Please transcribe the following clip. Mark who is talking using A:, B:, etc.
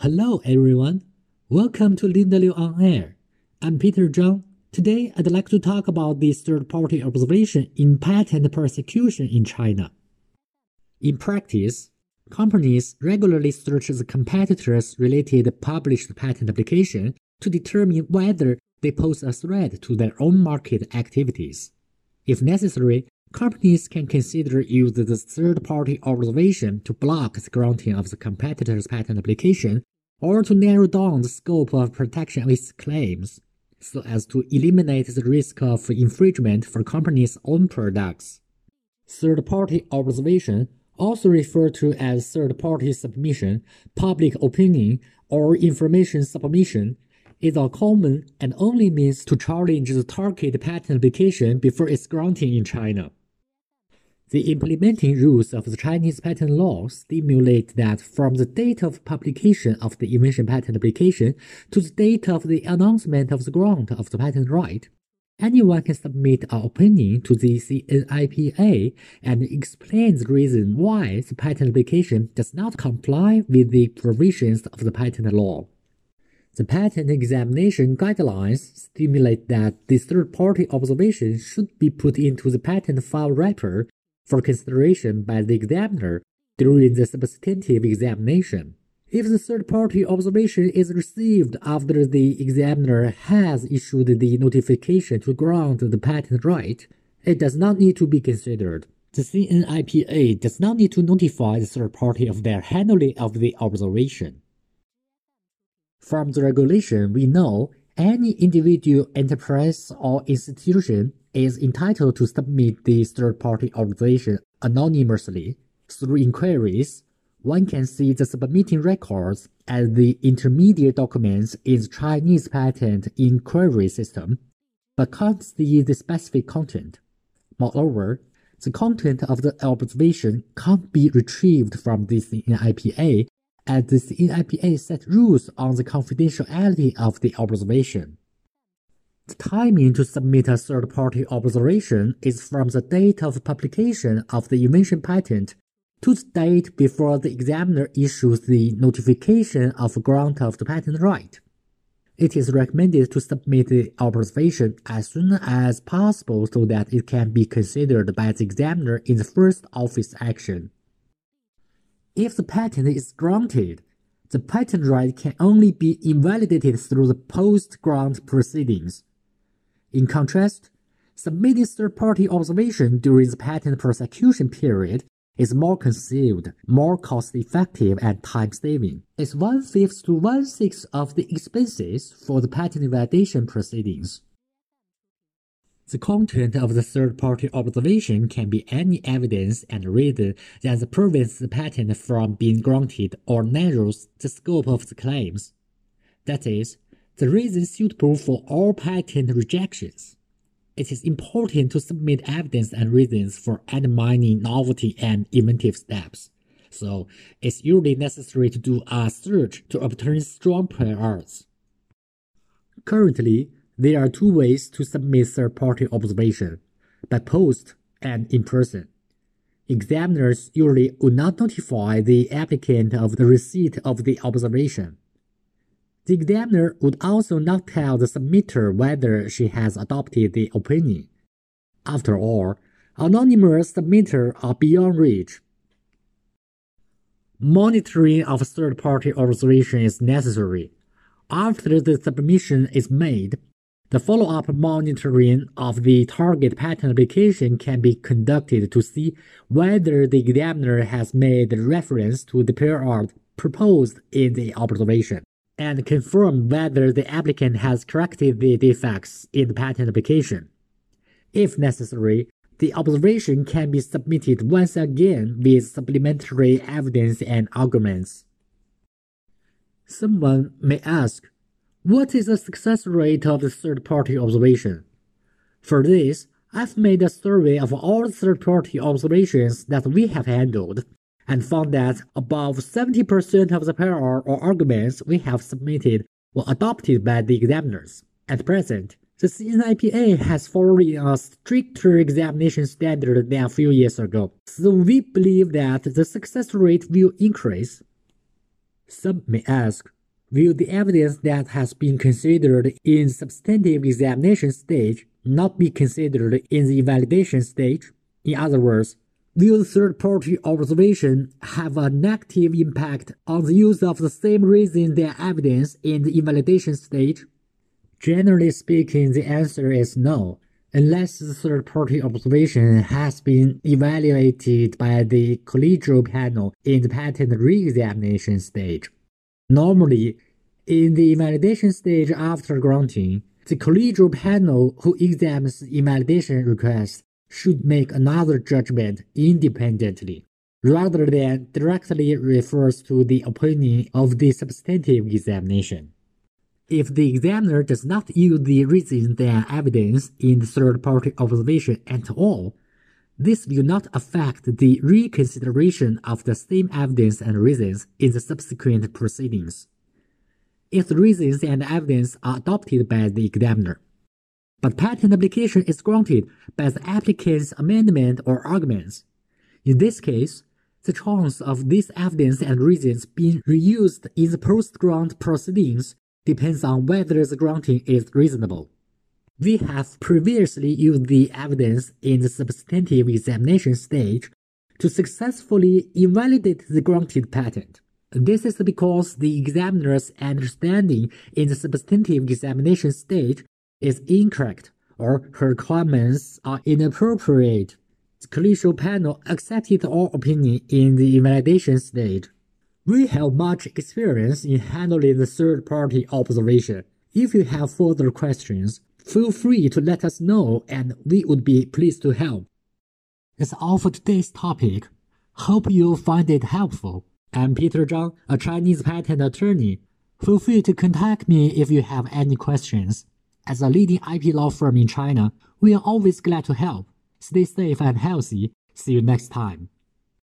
A: Hello, everyone. Welcome to Linda Liu on Air. I'm Peter Zhang. Today, I'd like to talk about this third-party observation in patent prosecution in China. In practice, companies regularly search the competitors' related published patent application to determine whether they pose a threat to their own market activities. If necessary, companies can consider using the third-party observation to block the granting of the competitor's patent application or to narrow down the scope of protection of its claims, so as to eliminate the risk of infringement for companies' own products. Third-party observation, also referred to as third-party submission, public opinion, or information submission, is a common and only means to challenge the target patent application before its granting in China. The implementing rules of the Chinese patent law stimulate that from the date of publication of the invention patent application to the date of the announcement of the grant of the patent right, anyone can submit an opinion to the CNIPA and explain the reason why the patent application does not comply with the provisions of the patent law. The patent examination guidelines stimulate that the third-party observation should be put into the patent file wrapper for consideration by the examiner during the substantive examination. If the third-party observation is received after the examiner has issued the notification to grant the patent right, it does not need to be considered. The CNIPA does not need to notify the third party of their handling of the observation. From the regulation, we know any individual, enterprise, or institution is entitled to submit the third-party observation anonymously. Through inquiries, one can see the submitting records as the intermediate documents in the Chinese patent inquiry system, but can't see the specific content. Moreover, the content of the observation can't be retrieved from the CNIPA as the CNIPA set rules on the confidentiality of the observation. The timing to submit a third-party observation is from the date of publication of the invention patent to the date before the examiner issues the notification of grant of the patent right. It is recommended to submit the observation as soon as possible so that it can be considered by the examiner in the first office action. If the patent is granted, the patent right can only be invalidated through the post-grant proceedings. In contrast, submitting third-party observation during the patent prosecution period is more concealed, more cost-effective, and time-saving. It's one-fifth to one-sixth of the expenses for the patent invalidation proceedings. The content of the third-party observation can be any evidence and reason that prevents the patent from being granted or narrows the scope of the claims. That is, the reason suitable for all patent rejections. It is important to submit evidence and reasons for undermining novelty and inventive steps. So, it's usually necessary to do a search to obtain strong prior arts. Currently, there are two ways to submit third-party observation, by post and in person. Examiners usually would not notify the applicant of the receipt of the observation. The examiner would also not tell the submitter whether she has adopted the opinion. After all, anonymous submitters are beyond reach. Monitoring of third-party observation is necessary. After the submission is made, the follow-up monitoring of the target patent application can be conducted to see whether the examiner has made reference to the prior art proposed in the observation and confirm whether the applicant has corrected the defects in the patent application. If necessary, the observation can be submitted once again with supplementary evidence and arguments. Someone may ask, what is the success rate of the third-party observation? For this, I've made a survey of all third-party observations that we have handled and found that above 70% of the prior or arguments we have submitted were adopted by the examiners. At present, the CNIPA has followed a stricter examination standard than a few years ago, so we believe that the success rate will increase Some may ask, will the evidence that has been considered in substantive examination stage not be considered in the invalidation stage? In other words, will third-party observation have a negative impact on the use of the same reasons than evidence in the invalidation stage? Generally speaking, the answer is no, unless the third-party observation has been evaluated by the collegial panel in the patent re-examination stage. Normally, in the invalidation stage after granting, the collegial panel who examines the invalidation request should make another judgment independently, rather than directly refers to the opinion of the substantive examination. If the examiner does not use the reasons than evidence in the third-party observation at all, this will not affect the reconsideration of the same evidence and reasons in the subsequent proceedings. If the reasons and evidence are adopted by the examiner, but patent application is granted by the applicant's amendment or arguments. In this case, the chance of this evidence and reasons being reused in the post-grant proceedings depends on whether the granting is reasonable. We have previously used the evidence in the substantive examination stage to successfully invalidate the granted patent. This is because the examiner's understanding in the substantive examination stage is incorrect or her comments are inappropriate. The collegial panel accepted our opinion in the invalidation stage. We have much experience in handling the third-party observation. If you have further questions, feel free to let us know and we would be pleased to help. That's all for today's topic. Hope you find it helpful. I'm Peter Zhang, a Chinese patent attorney. Feel free to contact me if you have any questions. As a leading IP law firm in China, we are always glad to help. Stay safe and healthy. See you next time.